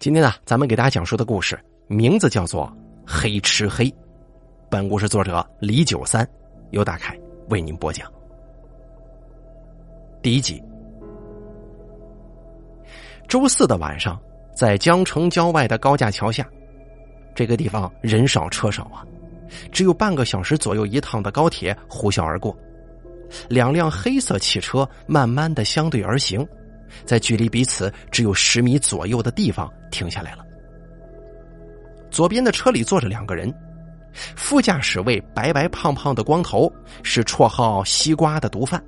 今天呢，咱们给大家讲述的故事名字叫做《黑吃黑》。本故事作者李九三，由大凯为您播讲。第一集。周四的晚上，在江城郊外的高架桥下，这个地方人少车少啊，只有半个小时左右一趟的高铁呼啸而过，两辆黑色汽车慢慢的相对而行。在距离彼此只有十米左右的地方停下来了。左边的车里坐着两个人，副驾驶位白白胖胖的光头是绰号“西瓜”的毒贩，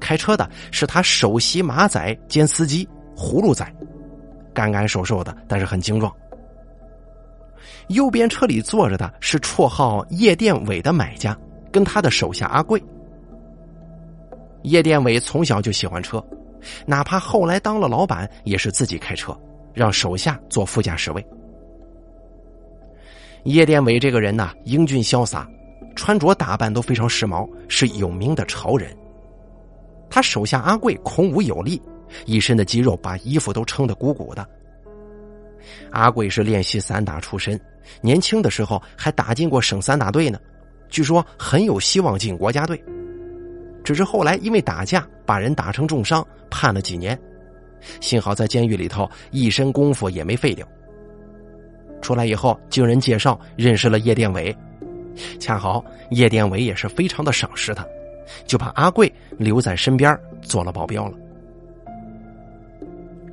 开车的是他首席马仔兼司机“葫芦仔”，干干瘦瘦的，但是很精壮。右边车里坐着的是绰号“夜店伟”的买家，跟他的手下阿贵。夜店伟从小就喜欢车。哪怕后来当了老板，也是自己开车，让手下坐副驾驶位。叶殿伟这个人呢，英俊潇洒，穿着打扮都非常时髦，是有名的潮人。他手下阿贵孔武有力，一身的肌肉把衣服都撑得鼓鼓的。阿贵是练习散打出身，年轻的时候还打进过省散打队呢，据说很有希望进国家队。只是后来因为打架把人打成重伤，判了几年。幸好在监狱里头一身功夫也没废掉。出来以后，经人介绍认识了叶殿伟，恰好叶殿伟也是非常的赏识他，就把阿贵留在身边做了保镖了。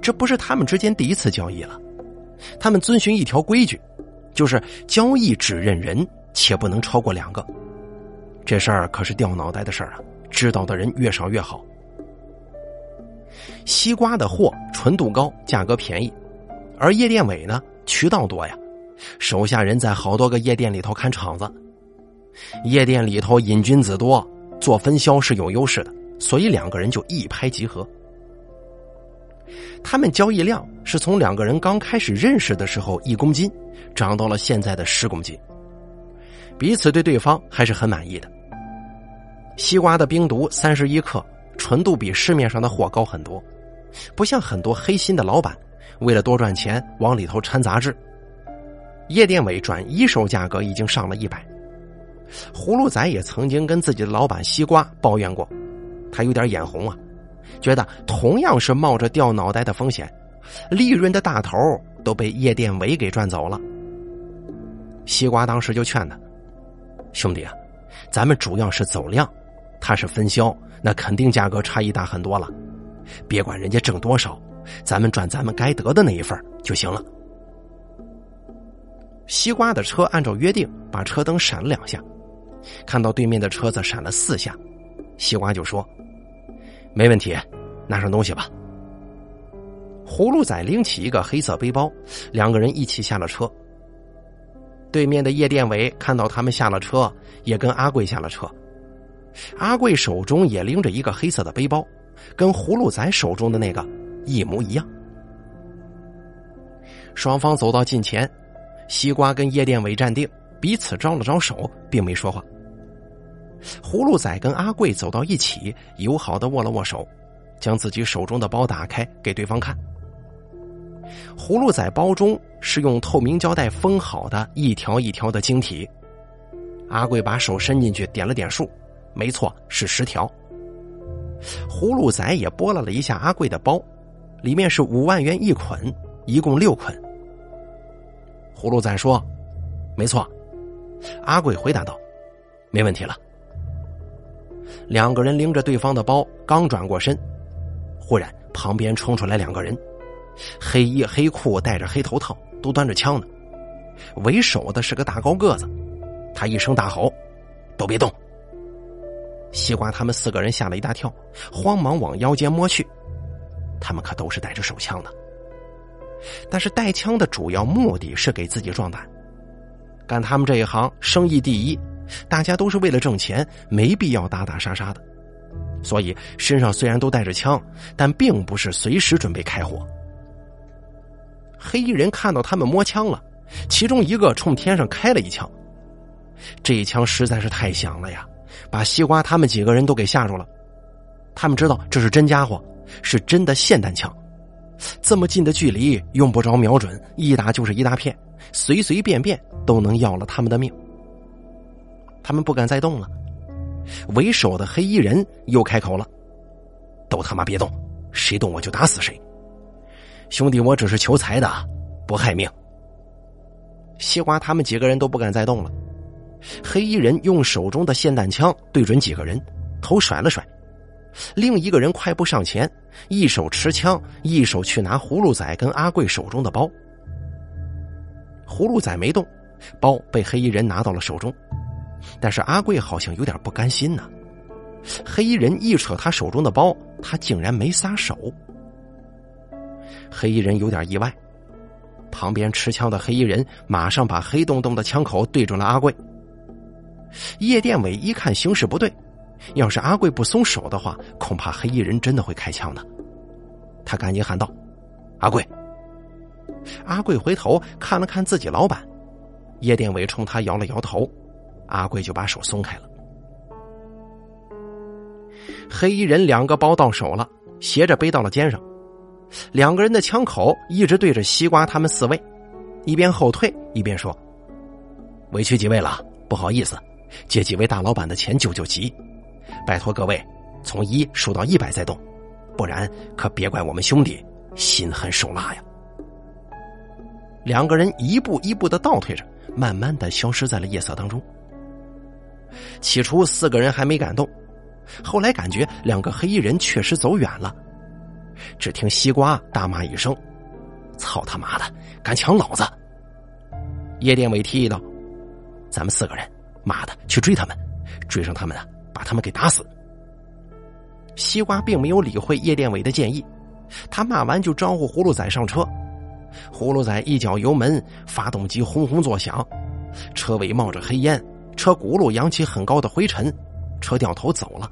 这不是他们之间第一次交易了，他们遵循一条规矩，就是交易只认人，且不能超过两个。这事儿可是掉脑袋的事儿啊！知道的人越少越好。西瓜的货纯度高，价格便宜，而夜店尾呢，渠道多呀，手下人在好多个夜店里头看场子，夜店里头瘾君子多，做分销是有优势的，所以两个人就一拍即合。他们交易量是从两个人刚开始认识的时候一公斤，涨到了现在的十公斤，彼此对对方还是很满意的。西瓜的冰毒三十一克，纯度比市面上的货高很多，不像很多黑心的老板为了多赚钱往里头掺杂质。夜店尾转一手价格已经上了一百。葫芦仔也曾经跟自己的老板西瓜抱怨过，他有点眼红啊，觉得同样是冒着掉脑袋的风险，利润的大头都被夜店尾给赚走了。西瓜当时就劝他：“兄弟啊，咱们主要是走量。”他是分销，那肯定价格差异大很多了。别管人家挣多少，咱们赚咱们该得的那一份就行了。西瓜的车按照约定把车灯闪了两下，看到对面的车子闪了四下，西瓜就说：“没问题，拿上东西吧。”葫芦仔拎起一个黑色背包，两个人一起下了车。对面的夜店伟看到他们下了车，也跟阿贵下了车。阿贵手中也拎着一个黑色的背包，跟葫芦仔手中的那个一模一样。双方走到近前，西瓜跟叶殿伟站定，彼此招了招手，并没说话。葫芦仔跟阿贵走到一起，友好的握了握手，将自己手中的包打开给对方看。葫芦仔包中是用透明胶带封好的一条一条的晶体。阿贵把手伸进去点了点数。没错，是十条。葫芦仔也拨拉了一下阿贵的包，里面是五万元一捆，一共六捆。葫芦仔说：“没错。”阿贵回答道：“没问题了。”两个人拎着对方的包，刚转过身，忽然旁边冲出来两个人，黑衣黑裤，戴着黑头套，都端着枪呢。为首的是个大高个子，他一声大吼：“都别动！”西瓜他们四个人吓了一大跳，慌忙往腰间摸去。他们可都是带着手枪的，但是带枪的主要目的是给自己壮胆。干他们这一行，生意第一，大家都是为了挣钱，没必要打打杀杀的。所以身上虽然都带着枪，但并不是随时准备开火。黑衣人看到他们摸枪了，其中一个冲天上开了一枪，这一枪实在是太响了呀！把西瓜他们几个人都给吓住了，他们知道这是真家伙，是真的霰弹枪，这么近的距离，用不着瞄准，一打就是一大片，随随便便都能要了他们的命。他们不敢再动了。为首的黑衣人又开口了：“都他妈别动，谁动我就打死谁。兄弟，我只是求财的，不害命。”西瓜他们几个人都不敢再动了。黑衣人用手中的霰弹枪对准几个人，头甩了甩，另一个人快步上前，一手持枪，一手去拿葫芦仔跟阿贵手中的包。葫芦仔没动，包被黑衣人拿到了手中。但是阿贵好像有点不甘心呢。黑衣人一扯他手中的包，他竟然没撒手。黑衣人有点意外，旁边持枪的黑衣人马上把黑洞洞的枪口对准了阿贵。叶殿伟一看形势不对，要是阿贵不松手的话，恐怕黑衣人真的会开枪的。他赶紧喊道：“阿贵！”阿贵回头看了看自己老板，叶殿伟冲他摇了摇头。阿贵就把手松开了。黑衣人两个包到手了，斜着背到了肩上，两个人的枪口一直对着西瓜他们四位，一边后退一边说：“委屈几位了，不好意思，借几位大老板的钱救救急，拜托各位从一数到一百再动，不然可别怪我们兄弟心狠手辣呀。”两个人一步一步的倒退着，慢慢的消失在了夜色当中。起初四个人还没敢动，后来感觉两个黑衣人确实走远了。只听西瓜大骂一声：“操他妈的，敢抢老子！”叶殿伟提议道：“咱们四个人，妈的去追他们，追上他们啊，把他们给打死。”西瓜并没有理会叶殿伟的建议，他骂完就招呼葫芦仔上车。葫芦仔一脚油门，发动机轰轰作响，车尾冒着黑烟。车轱辘扬起很高的灰尘，车掉头走了。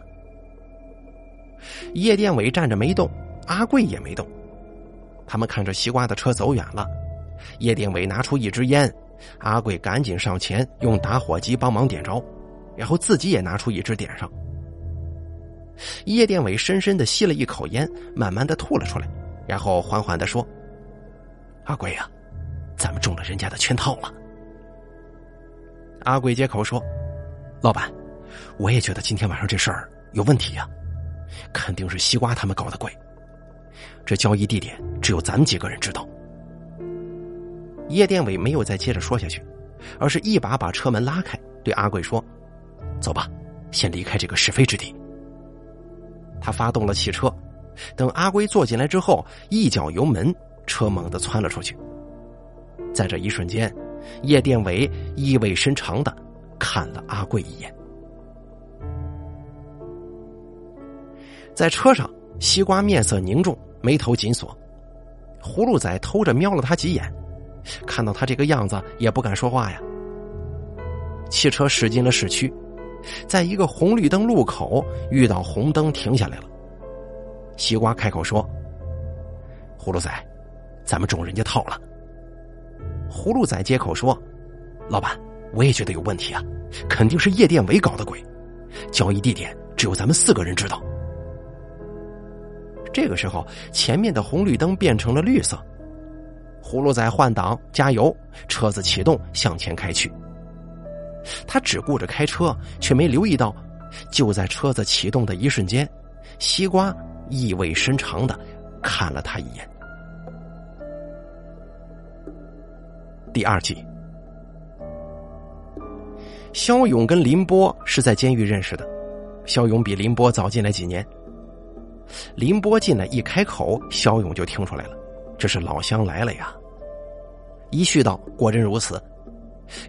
叶殿伟站着没动，阿贵也没动。他们看着西瓜的车走远了，叶殿伟拿出一支烟，阿贵赶紧上前用打火机帮忙点着，然后自己也拿出一支点上。叶殿伟深深的吸了一口烟，慢慢的吐了出来，然后缓缓的说：“阿贵呀，咱们中了人家的圈套了。”阿贵接口说：“老板，我也觉得今天晚上这事儿有问题呀，肯定是西瓜他们搞的鬼。这交易地点只有咱们几个人知道。”叶殿伟没有再接着说下去，而是一把把车门拉开，对阿贵说：“走吧，先离开这个是非之地。”他发动了汽车，等阿贵坐进来之后，一脚油门，车猛地窜了出去。在这一瞬间。叶殿伟意味深长的看了阿贵一眼，在车上，西瓜面色凝重，眉头紧锁。葫芦仔偷着瞄了他几眼，看到他这个样子，也不敢说话呀。汽车驶进了市区，在一个红绿灯路口遇到红灯停下来了。西瓜开口说：“葫芦仔，咱们中人家套了。”葫芦仔接口说：“老板，我也觉得有问题啊，肯定是夜店伟搞的鬼。交易地点只有咱们四个人知道。”这个时候，前面的红绿灯变成了绿色。葫芦仔换挡加油，车子启动向前开去。他只顾着开车，却没留意到，就在车子启动的一瞬间，西瓜意味深长的看了他一眼。第二季，肖勇跟林波是在监狱认识的。肖勇比林波早进来几年。林波进来一开口，肖勇就听出来了，这是老乡来了呀。一叙道，果真如此。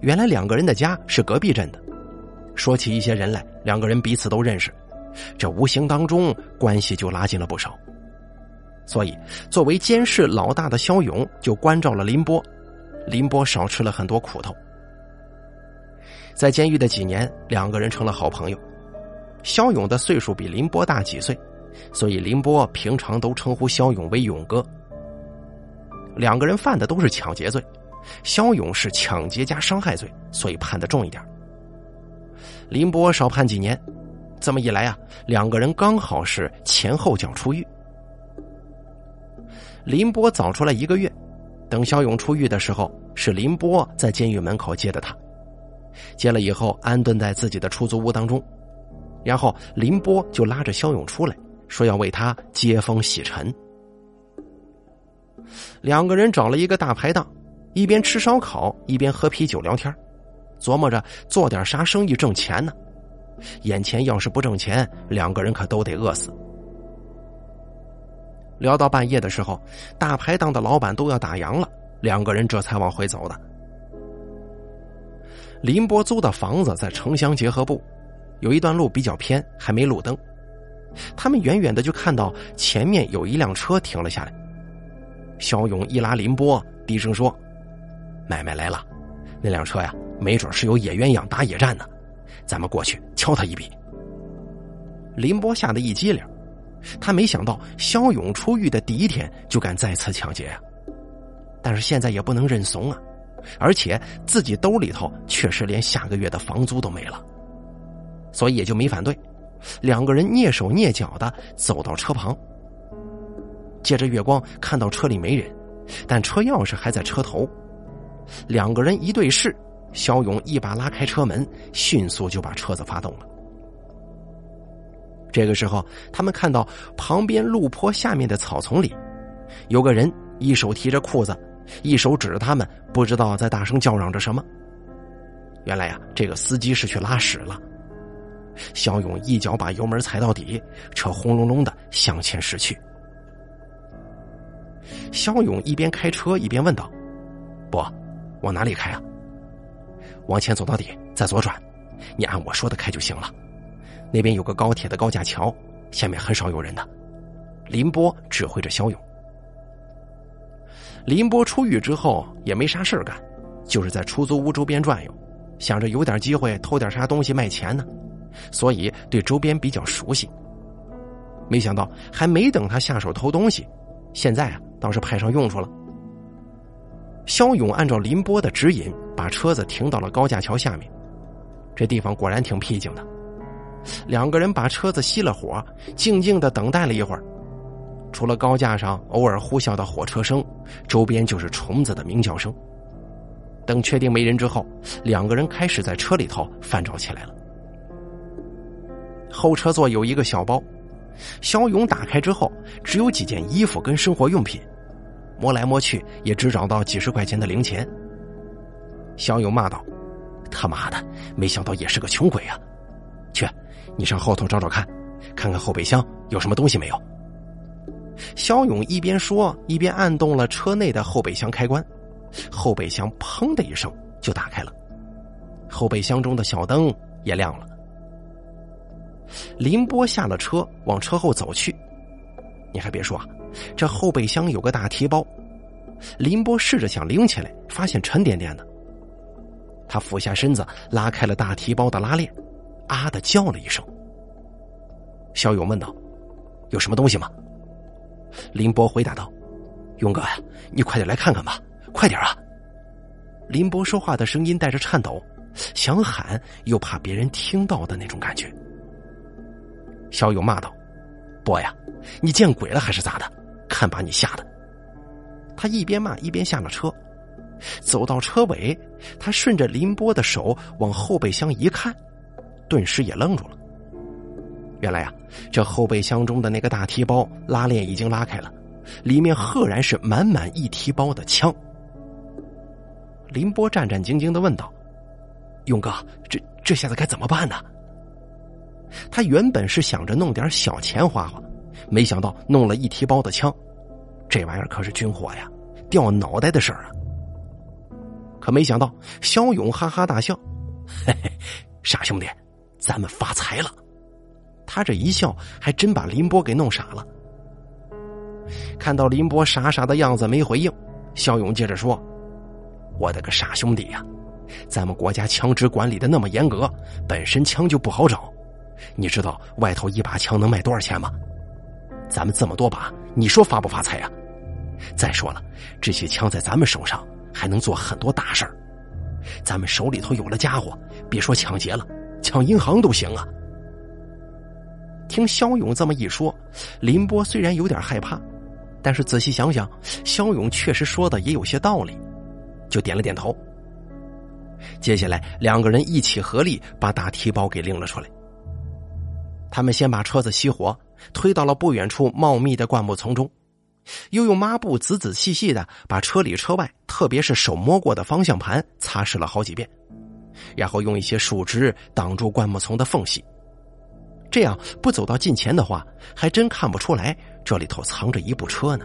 原来两个人的家是隔壁镇的。说起一些人来，两个人彼此都认识，这无形当中关系就拉近了不少。所以，作为监视老大的肖勇就关照了林波。林波少吃了很多苦头，在监狱的几年，两个人成了好朋友。肖勇的岁数比林波大几岁，所以林波平常都称呼肖勇为勇哥。两个人犯的都是抢劫罪，肖勇是抢劫加伤害罪，所以判的重一点。林波少判几年，这么一来啊，两个人刚好是前后脚出狱。林波早出来一个月，等肖勇出狱的时候，是林波在监狱门口接的他。接了以后，安顿在自己的出租屋当中，然后林波就拉着肖勇出来，说要为他接风洗尘。两个人找了一个大排档，一边吃烧烤，一边喝啤酒聊天，琢磨着做点啥生意挣钱呢。眼前要是不挣钱，两个人可都得饿死。聊到半夜的时候，大排档的老板都要打烊了，两个人这才往回走的。林波租的房子在城乡结合部，有一段路比较偏，还没路灯。他们远远的就看到前面有一辆车停了下来。肖勇一拉林波，低声说：“买卖来了，那辆车呀，没准是有野鸳鸯打野战呢，咱们过去敲他一笔。”林波吓得一激灵，他没想到肖勇出狱的第一天就敢再次抢劫啊！但是现在也不能认怂啊，而且自己兜里头确实连下个月的房租都没了，所以也就没反对。两个人蹑手蹑脚的走到车旁。借着月光看到车里没人，但车钥匙还在车头。两个人一对视，肖勇一把拉开车门，迅速就把车子发动了。这个时候，他们看到旁边路坡下面的草丛里，有个人一手提着裤子，一手指着他们，不知道在大声叫嚷着什么。原来呀，这个司机是去拉屎了。肖勇一脚把油门踩到底，车轰隆隆的向前驶去。肖勇一边开车一边问道：“不，往哪里开啊？往前走到底，再左转。你按我说的开就行了。那边有个高铁的高架桥，下面很少有人的。”林波指挥着肖勇。林波出狱之后也没啥事儿干，就是在出租屋周边转悠，想着有点机会偷点啥东西卖钱呢，所以对周边比较熟悉。没想到还没等他下手偷东西，现在啊。倒是派上用处了。肖勇按照林波的指引，把车子停到了高架桥下面。这地方果然挺僻静的。两个人把车子熄了火，静静的等待了一会儿。除了高架上偶尔呼啸的火车声，周边就是虫子的鸣叫声。等确定没人之后，两个人开始在车里头翻找起来了。后车座有一个小包。肖勇打开之后，只有几件衣服跟生活用品，摸来摸去也只找到几十块钱的零钱。肖勇骂道：“他妈的，没想到也是个穷鬼啊！去，你上后头找找看，看看后备箱有什么东西没有。”肖勇一边说，一边按动了车内的后备箱开关，后备箱砰的一声就打开了，后备箱中的小灯也亮了。林波下了车，往车后走去。你还别说啊，这后备箱有个大提包。林波试着想拎起来，发现沉甸甸的。他俯下身子，拉开了大提包的拉链，啊的叫了一声。肖勇问道：“有什么东西吗？”林波回答道：“勇哥呀，你快点来看看吧，快点啊！”林波说话的声音带着颤抖，想喊又怕别人听到的那种感觉。小勇骂道：“波呀，你见鬼了还是咋的？看把你吓的！”他一边骂一边下了车，走到车尾，他顺着林波的手往后备箱一看，顿时也愣住了。原来呀，这后备箱中的那个大提包拉链已经拉开了，里面赫然是满满一提包的枪。林波战战兢兢的问道：“勇哥，这这下子该怎么办呢？”他原本是想着弄点小钱花花，没想到弄了一提包的枪，这玩意儿可是军火呀，掉脑袋的事儿啊！可没想到，肖勇哈哈大笑：“嘿嘿，傻兄弟，咱们发财了！”他这一笑，还真把林波给弄傻了。看到林波傻傻的样子没回应，肖勇接着说：“我的个傻兄弟呀，咱们国家枪支管理的那么严格，本身枪就不好找。”你知道外头一把枪能卖多少钱吗？咱们这么多把，你说发不发财呀？再说了，这些枪在咱们手上还能做很多大事儿。咱们手里头有了家伙，别说抢劫了，抢银行都行啊！听肖勇这么一说，林波虽然有点害怕，但是仔细想想，肖勇确实说的也有些道理，就点了点头。接下来，两个人一起合力把大提包给拎了出来。他们先把车子熄火，推到了不远处茂密的灌木丛中，又用抹布仔仔细细的把车里车外，特别是手摸过的方向盘擦拭了好几遍，然后用一些树枝挡住灌木丛的缝隙。这样不走到近前的话，还真看不出来这里头藏着一部车呢。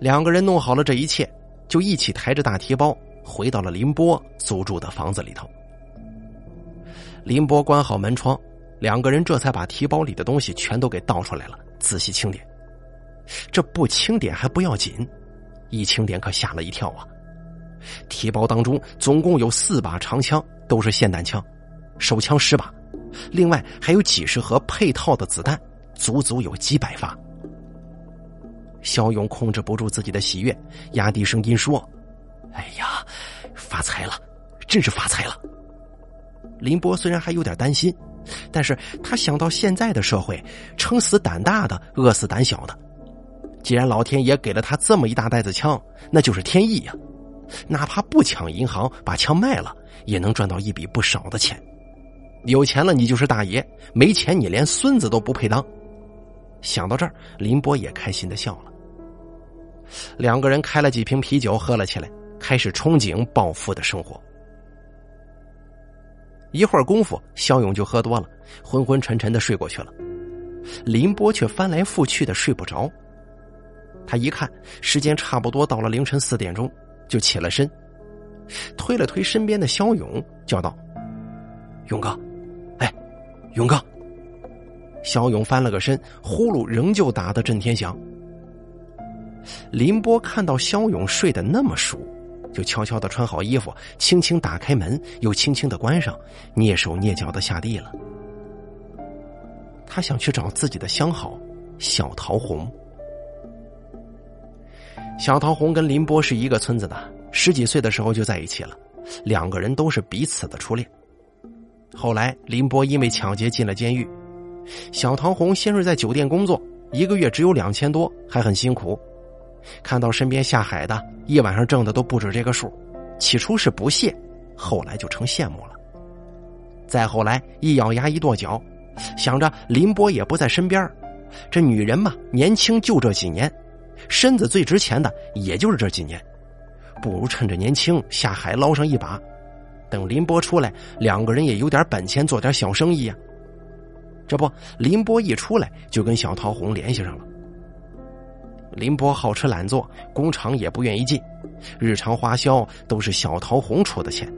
两个人弄好了这一切，就一起抬着大提包回到了林波租住的房子里头。林波关好门窗。两个人这才把提包里的东西全都给倒出来了，仔细清点。这不清点还不要紧，一清点可吓了一跳啊！提包当中总共有四把长枪，都是霰弹枪，手枪十把，另外还有几十盒配套的子弹，足足有几百发。肖勇控制不住自己的喜悦，压低声音说：“哎呀，发财了，真是发财了！”林波虽然还有点担心。但是他想到现在的社会，撑死胆大的，饿死胆小的。既然老天爷给了他这么一大袋子枪，那就是天意呀。哪怕不抢银行，把枪卖了，也能赚到一笔不少的钱。有钱了你就是大爷，没钱你连孙子都不配当。想到这儿，林波也开心的笑了。两个人开了几瓶啤酒，喝了起来，开始憧憬暴富的生活。一会儿功夫，肖勇就喝多了，昏昏沉沉的睡过去了。林波却翻来覆去的睡不着。他一看时间差不多到了凌晨四点钟，就起了身，推了推身边的肖勇，叫道：“勇哥，哎，勇哥。”肖勇翻了个身，呼噜仍旧打得震天响。林波看到肖勇睡得那么熟。就悄悄的穿好衣服，轻轻打开门，又轻轻的关上，蹑手蹑脚的下地了。他想去找自己的相好小桃红。小桃红跟林波是一个村子的，十几岁的时候就在一起了，两个人都是彼此的初恋。后来林波因为抢劫进了监狱，小桃红先是在酒店工作，一个月只有两千多，还很辛苦。看到身边下海的，一晚上挣的都不止这个数，起初是不屑，后来就成羡慕了。再后来，一咬牙一跺脚，想着林波也不在身边，这女人嘛，年轻就这几年，身子最值钱的也就是这几年，不如趁着年轻下海捞上一把，等林波出来，两个人也有点本钱做点小生意呀。这不，林波一出来就跟小桃红联系上了。林波好吃懒做，工厂也不愿意进，日常花销都是小桃红出的钱。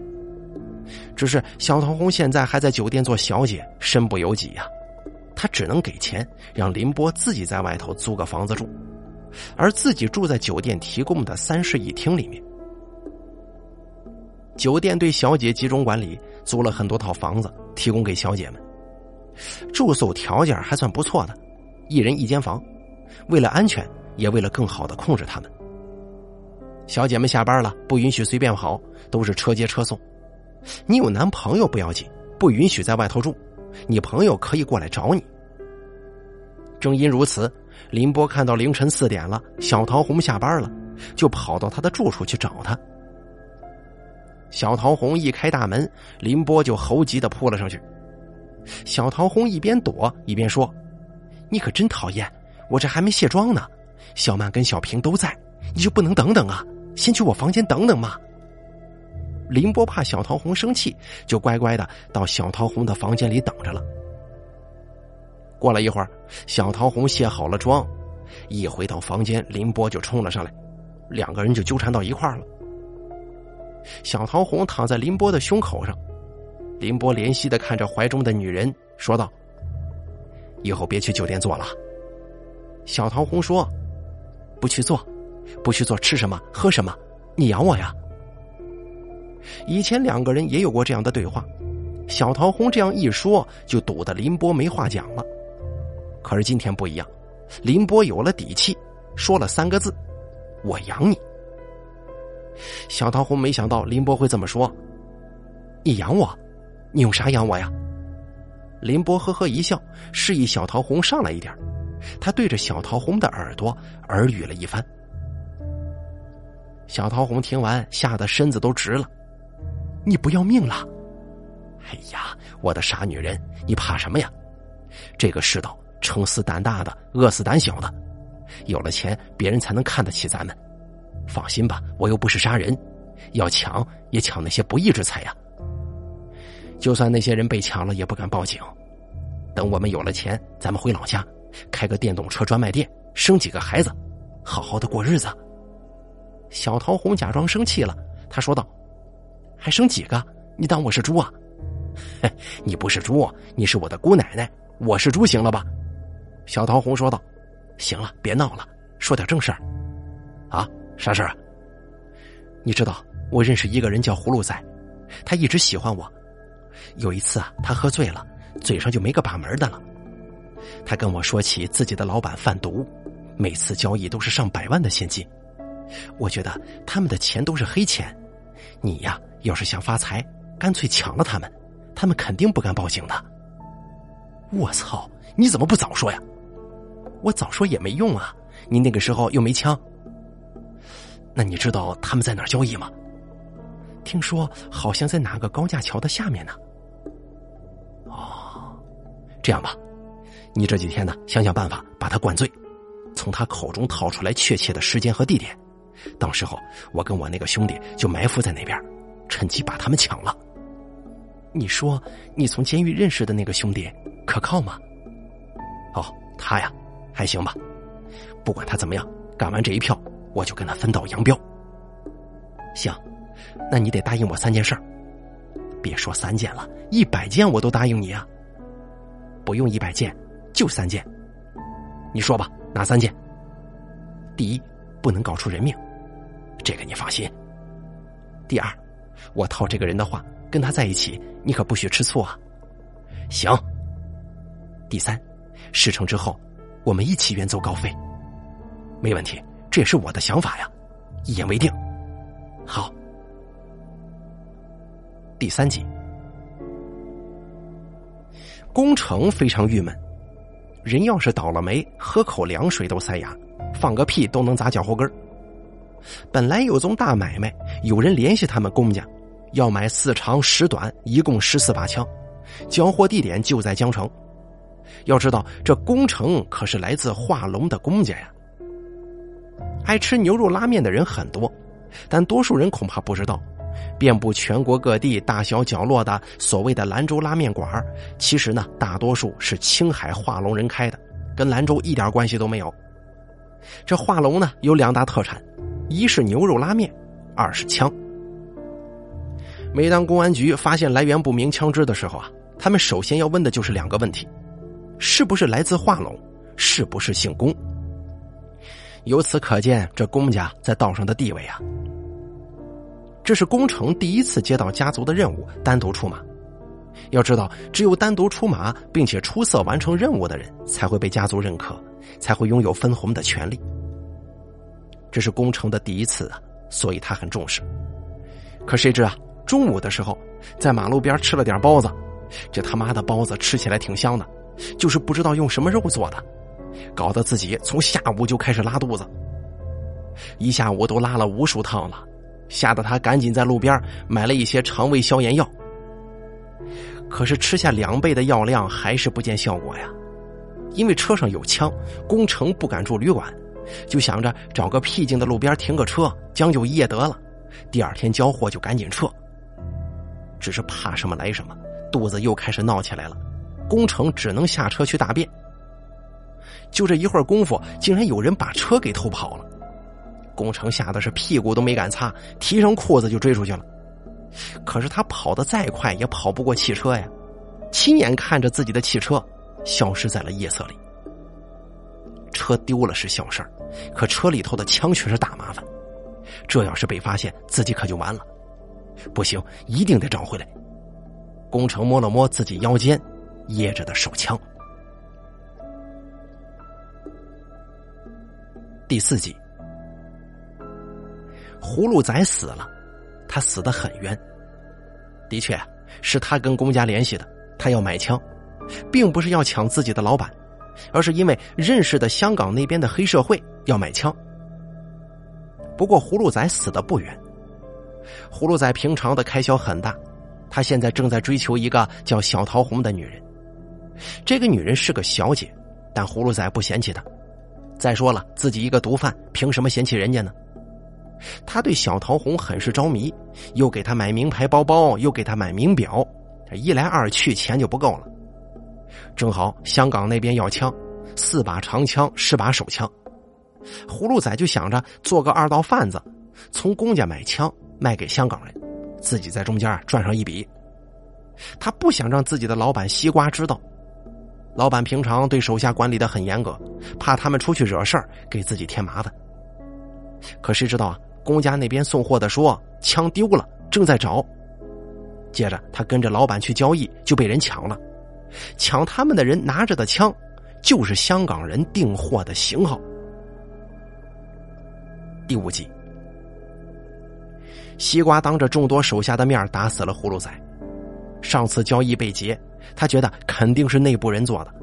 只是小桃红现在还在酒店做小姐，身不由己呀，他只能给钱让林波自己在外头租个房子住，而自己住在酒店提供的三室一厅里面。酒店对小姐集中管理，租了很多套房子提供给小姐们，住宿条件还算不错的，一人一间房，为了安全。也为了更好的控制他们，小姐们下班了不允许随便跑，都是车接车送。你有男朋友不要紧，不允许在外头住，你朋友可以过来找你。正因如此，林波看到凌晨四点了，小桃红下班了，就跑到他的住处去找他。小桃红一开大门，林波就猴急的扑了上去。小桃红一边躲一边说：“你可真讨厌，我这还没卸妆呢。”小曼跟小平都在，你就不能等等啊？先去我房间等等嘛。林波怕小桃红生气，就乖乖的到小桃红的房间里等着了。过了一会儿，小桃红卸好了妆，一回到房间，林波就冲了上来，两个人就纠缠到一块儿了。小桃红躺在林波的胸口上，林波怜惜的看着怀中的女人，说道：“以后别去酒店做了。”小桃红说。不去做，不去做，吃什么喝什么？你养我呀！以前两个人也有过这样的对话，小桃红这样一说，就堵得林波没话讲了。可是今天不一样，林波有了底气，说了三个字：“我养你。”小桃红没想到林波会这么说：“你养我？你用啥养我呀？”林波呵呵一笑，示意小桃红上来一点，他对着小桃红的耳朵耳语了一番。小桃红听完，吓得身子都直了：“你不要命了？哎呀，我的傻女人，你怕什么呀？这个世道，撑死胆大的，饿死胆小的。有了钱，别人才能看得起咱们。放心吧，我又不是杀人，要抢也抢那些不义之财呀。就算那些人被抢了，也不敢报警。等我们有了钱，咱们回老家，开个电动车专卖店，生几个孩子，好好的过日子。”小桃红假装生气了，他说道：“还生几个？你当我是猪啊？你不是猪，你是我的姑奶奶，我是猪，行了吧？”小桃红说道：“行了，别闹了，说点正事儿。啊，啥事儿？你知道我认识一个人叫葫芦仔，他一直喜欢我。有一次啊，他喝醉了，嘴上就没个把门的了。他跟我说起自己的老板贩毒，每次交易都是上百万的现金。”我觉得他们的钱都是黑钱，你呀，要是想发财，干脆抢了他们，他们肯定不敢报警的。我操！你怎么不早说呀？我早说也没用啊！你那个时候又没枪。那你知道他们在哪交易吗？听说好像在哪个高架桥的下面呢。哦，这样吧，你这几天呢，想想办法把他灌醉，从他口中套出来确切的时间和地点。到时候我跟我那个兄弟就埋伏在那边，趁机把他们抢了。你说你从监狱认识的那个兄弟可靠吗？哦，他呀，还行吧。不管他怎么样，干完这一票，我就跟他分道扬镳。行，那你得答应我三件事儿。别说三件了，一百件我都答应你啊。不用一百件，就三件。你说吧，哪三件？第一，不能搞出人命。这个你放心。第二，我套这个人的话，跟他在一起，你可不许吃醋啊。行。第三，事成之后，我们一起远走高飞。没问题，这也是我的想法呀。一言为定。好。第三集，工程非常郁闷，人要是倒了霉，喝口凉水都塞牙，放个屁都能砸脚后跟。本来有宗大买卖，有人联系他们公家，要买四长十短，一共十四把枪，交货地点就在江城。要知道，这工程可是来自化龙的公家呀。爱吃牛肉拉面的人很多，但多数人恐怕不知道，遍布全国各地大小角落的所谓的兰州拉面馆，其实呢，大多数是青海化龙人开的，跟兰州一点关系都没有。这化龙呢，有两大特产。一是牛肉拉面，二是枪。每当公安局发现来源不明枪支的时候啊，他们首先要问的就是两个问题：是不是来自化龙？是不是姓龚？由此可见，这龚家在道上的地位啊。这是工程第一次接到家族的任务，单独出马。要知道，只有单独出马并且出色完成任务的人，才会被家族认可，才会拥有分红的权利。这是工程的第一次啊，所以他很重视。可谁知啊，中午的时候在马路边吃了点包子，这他妈的包子吃起来挺香的，就是不知道用什么肉做的，搞得自己从下午就开始拉肚子，一下午都拉了无数趟了，吓得他赶紧在路边买了一些肠胃消炎药。可是吃下两倍的药量还是不见效果呀，因为车上有枪，工程不敢住旅馆。就想着找个僻静的路边停个车，将就一夜得了。第二天交货就赶紧撤。只是怕什么来什么，肚子又开始闹起来了。工程只能下车去大便。就这一会儿功夫，竟然有人把车给偷跑了。工程吓得是屁股都没敢擦，提上裤子就追出去了。可是他跑得再快，也跑不过汽车呀。亲眼看着自己的汽车消失在了夜色里。车丢了是小事儿，可车里头的枪却是大麻烦。这要是被发现，自己可就完了。不行，一定得找回来。工程摸了摸自己腰间掖着的手枪。第四集，葫芦仔死了，他死的很冤。的确，是他跟公家联系的，他要买枪，并不是要抢自己的老板。而是因为认识的香港那边的黑社会要买枪。不过葫芦仔死的不远。葫芦仔平常的开销很大，他现在正在追求一个叫小桃红的女人。这个女人是个小姐，但葫芦仔不嫌弃她。再说了，自己一个毒贩，凭什么嫌弃人家呢？他对小桃红很是着迷，又给她买名牌包包，又给她买名表，这一来二去，钱就不够了。正好香港那边要枪，四把长枪，十把手枪。葫芦仔就想着做个二道贩子，从公家买枪卖给香港人，自己在中间赚上一笔。他不想让自己的老板西瓜知道，老板平常对手下管理的很严格，怕他们出去惹事儿给自己添麻烦。可谁知道啊？公家那边送货的说枪丢了，正在找。接着他跟着老板去交易，就被人抢了。抢他们的人拿着的枪，就是香港人订货的型号。第五集，西瓜当着众多手下的面打死了葫芦仔。上次交易被劫，他觉得肯定是内部人做的，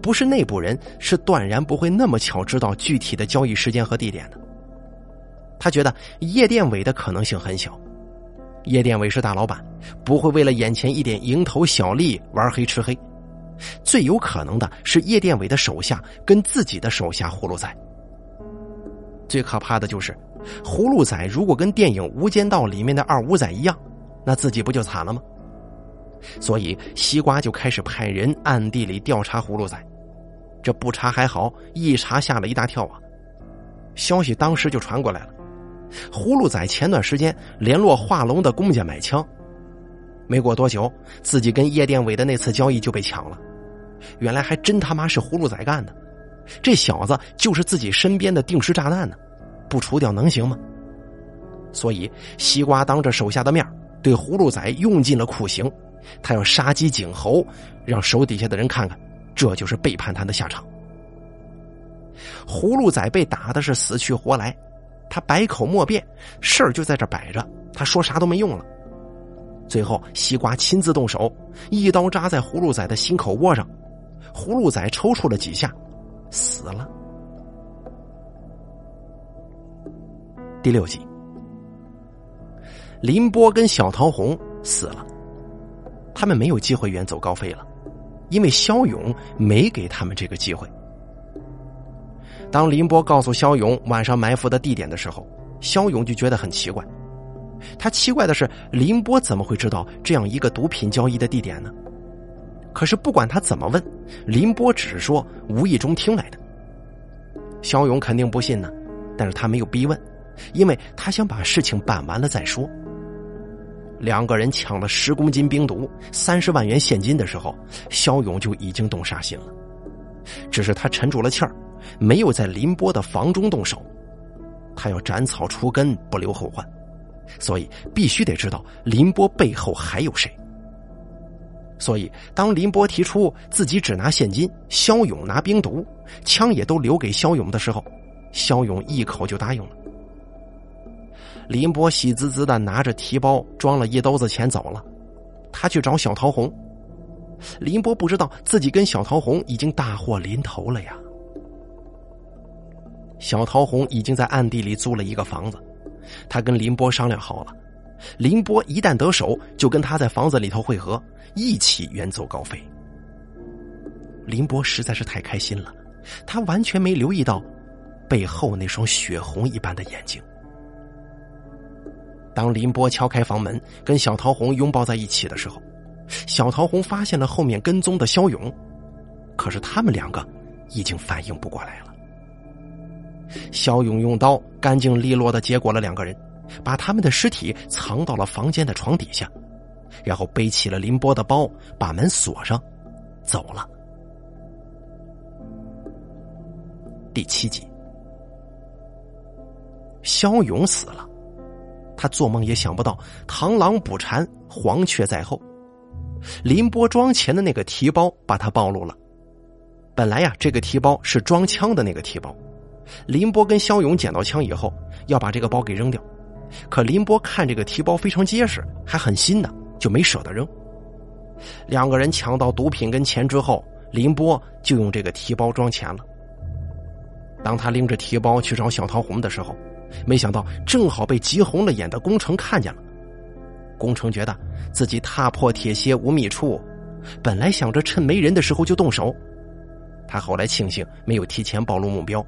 不是内部人是断然不会那么巧知道具体的交易时间和地点的。他觉得叶殿伟的可能性很小，叶殿伟是大老板，不会为了眼前一点蝇头小利玩黑吃黑。最有可能的是叶殿伟的手下跟自己的手下葫芦仔。最可怕的就是，葫芦仔如果跟电影《无间道》里面的二五仔一样，那自己不就惨了吗？所以西瓜就开始派人暗地里调查葫芦仔。这不查还好，一查吓了一大跳啊！消息当时就传过来了，葫芦仔前段时间联络化龙的公家买枪，没过多久，自己跟叶殿伟的那次交易就被抢了。原来还真他妈是葫芦仔干的。这小子就是自己身边的定时炸弹呢，不除掉能行吗？所以西瓜当着手下的面对葫芦仔用尽了酷刑，他要杀鸡儆猴，让手底下的人看看，这就是背叛他的下场。葫芦仔被打的是死去活来，他百口莫辩，事儿就在这摆着，他说啥都没用了。最后西瓜亲自动手，一刀扎在葫芦仔的心口窝上，葫芦仔抽搐了几下。死了。第六集，林波跟小桃红死了，他们没有机会远走高飞了，因为肖勇没给他们这个机会。当林波告诉肖勇晚上埋伏的地点的时候，肖勇就觉得很奇怪。他奇怪的是，林波怎么会知道这样一个毒品交易的地点呢？可是不管他怎么问，林波只是说无意中听来的。肖勇肯定不信呢，但是他没有逼问，因为他想把事情办完了再说。两个人抢了十公斤冰毒、三十万元现金的时候，肖勇就已经动杀心了，只是他沉住了气儿，没有在林波的房中动手，他要斩草除根，不留后患，所以必须得知道林波背后还有谁。所以，当林波提出自己只拿现金，肖勇拿冰毒，枪也都留给肖勇的时候，肖勇一口就答应了。林波喜滋滋的拿着提包装了一兜子钱走了，他去找小桃红。林波不知道自己跟小桃红已经大祸临头了呀。小桃红已经在暗地里租了一个房子，他跟林波商量好了。林波一旦得手，就跟他在房子里头会合，一起远走高飞。林波实在是太开心了，他完全没留意到背后那双血红一般的眼睛。当林波敲开房门，跟小桃红拥抱在一起的时候，小桃红发现了后面跟踪的肖勇，可是他们两个已经反应不过来了。肖勇用刀干净利落的结果了两个人。把他们的尸体藏到了房间的床底下，然后背起了林波的包，把门锁上，走了。第七集，肖勇死了，他做梦也想不到螳螂捕蝉，黄雀在后。林波装钱的那个提包把他暴露了。本来呀，这个提包是装枪的那个提包，林波跟肖勇捡到枪以后，要把这个包给扔掉。可林波看这个提包非常结实，还很新呢，就没舍得扔。两个人抢到毒品跟钱之后，林波就用这个提包装钱了。当他拎着提包去找小桃红的时候，没想到正好被急红了眼的工程看见了。工程觉得自己踏破铁鞋无觅处，本来想着趁没人的时候就动手。他后来庆幸没有提前暴露目标，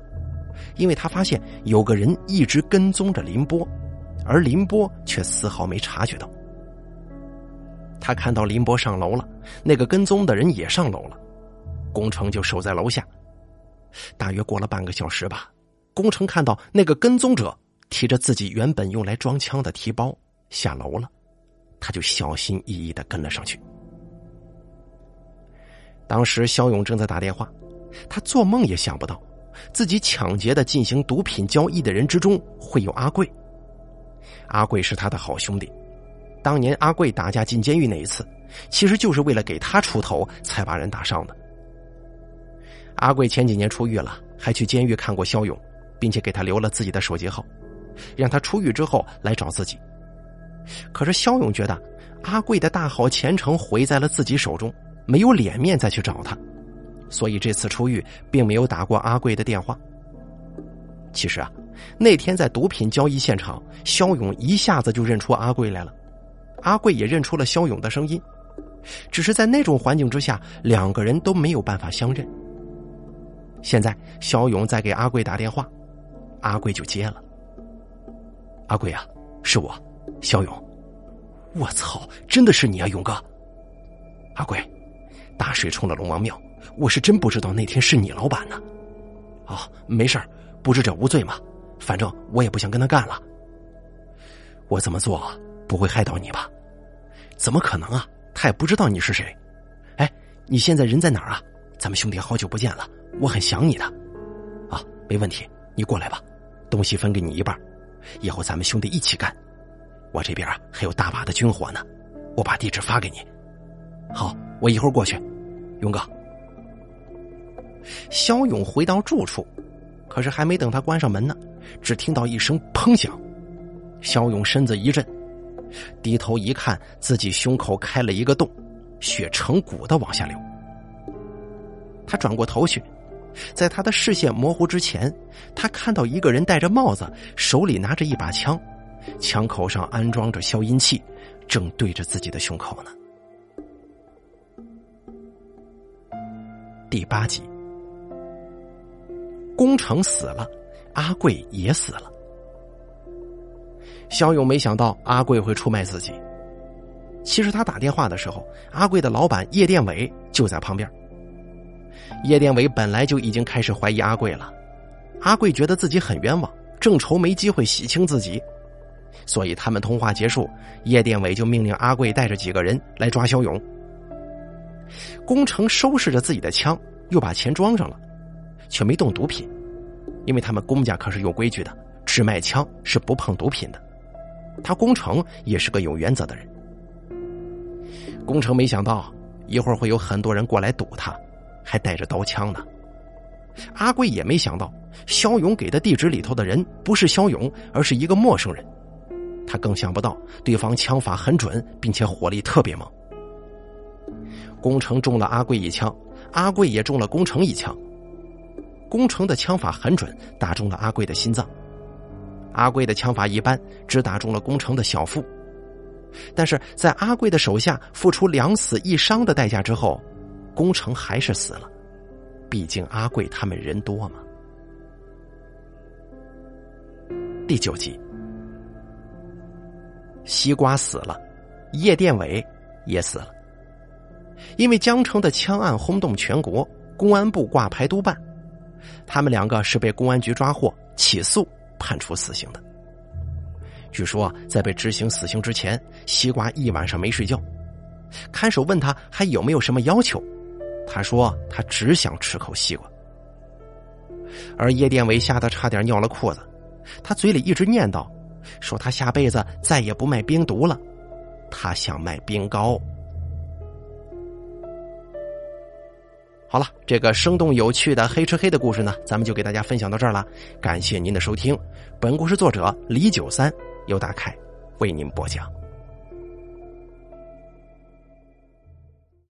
因为他发现有个人一直跟踪着林波，而林波却丝毫没察觉到。他看到林波上楼了，那个跟踪的人也上楼了，工程就守在楼下。大约过了半个小时吧，工程看到那个跟踪者提着自己原本用来装枪的提包下楼了，他就小心翼翼的跟了上去。当时肖勇正在打电话，他做梦也想不到，自己抢劫的进行毒品交易的人之中会有阿贵。阿贵是他的好兄弟。当年阿贵打架进监狱那一次，其实就是为了给他出头才把人打伤的。阿贵前几年出狱了，还去监狱看过肖勇，并且给他留了自己的手机号，让他出狱之后来找自己。可是肖勇觉得阿贵的大好前程毁在了自己手中，没有脸面再去找他，所以这次出狱并没有打过阿贵的电话。其实啊，那天在毒品交易现场，肖勇一下子就认出阿贵来了。阿贵也认出了肖勇的声音，只是在那种环境之下，两个人都没有办法相认。现在肖勇在给阿贵打电话，阿贵就接了。阿贵啊，是我，肖勇。我操，真的是你啊，勇哥！阿贵，大水冲了龙王庙，我是真不知道那天是你老板呢。哦，没事不知者无罪嘛，反正我也不想跟他干了。我这么做。不会害到你吧？怎么可能啊？他也不知道你是谁。哎，你现在人在哪儿啊？咱们兄弟好久不见了，我很想你的。啊，没问题，你过来吧，东西分给你一半，以后咱们兄弟一起干。我这边啊还有大把的军火呢，我把地址发给你。好，我一会儿过去。勇哥，肖勇回到住处，可是还没等他关上门呢，只听到一声砰响，肖勇身子一震。低头一看，自己胸口开了一个洞，血成股的往下流。他转过头去，在他的视线模糊之前，他看到一个人戴着帽子，手里拿着一把枪，枪口上安装着消音器，正对着自己的胸口呢。第八集，工程死了，阿贵也死了。肖勇没想到阿贵会出卖自己。其实他打电话的时候，阿贵的老板叶殿伟就在旁边。叶殿伟本来就已经开始怀疑阿贵了，阿贵觉得自己很冤枉，正愁没机会洗清自己，所以他们通话结束，叶殿伟就命令阿贵带着几个人来抓肖勇。工程收拾着自己的枪，又把钱装上了，却没动毒品，因为他们公家可是有规矩的，只卖枪是不碰毒品的。他工程也是个有原则的人。工程没想到一会儿会有很多人过来堵他，还带着刀枪呢。阿贵也没想到肖勇给的地址里头的人不是肖勇，而是一个陌生人。他更想不到对方枪法很准，并且火力特别猛。工程中了阿贵一枪，阿贵也中了工程一枪。工程的枪法很准，打中了阿贵的心脏。阿贵的枪法一般，只打中了工程的小腹，但是在阿贵的手下付出两死一伤的代价之后，工程还是死了。毕竟阿贵他们人多嘛。第九集，西瓜死了，叶殿伟也死了，因为江城的枪案轰动全国，公安部挂牌督办，他们两个是被公安局抓获起诉。判处死刑的。据说在被执行死刑之前，西瓜一晚上没睡觉。看守问他还有没有什么要求，他说他只想吃口西瓜。而叶殿伟吓得差点尿了裤子，他嘴里一直念叨，说他下辈子再也不卖冰毒了，他想卖冰糕。好了，这个生动有趣的黑吃黑的故事呢，咱们就给大家分享到这儿了。感谢您的收听，本故事作者李九三由大凯为您播讲。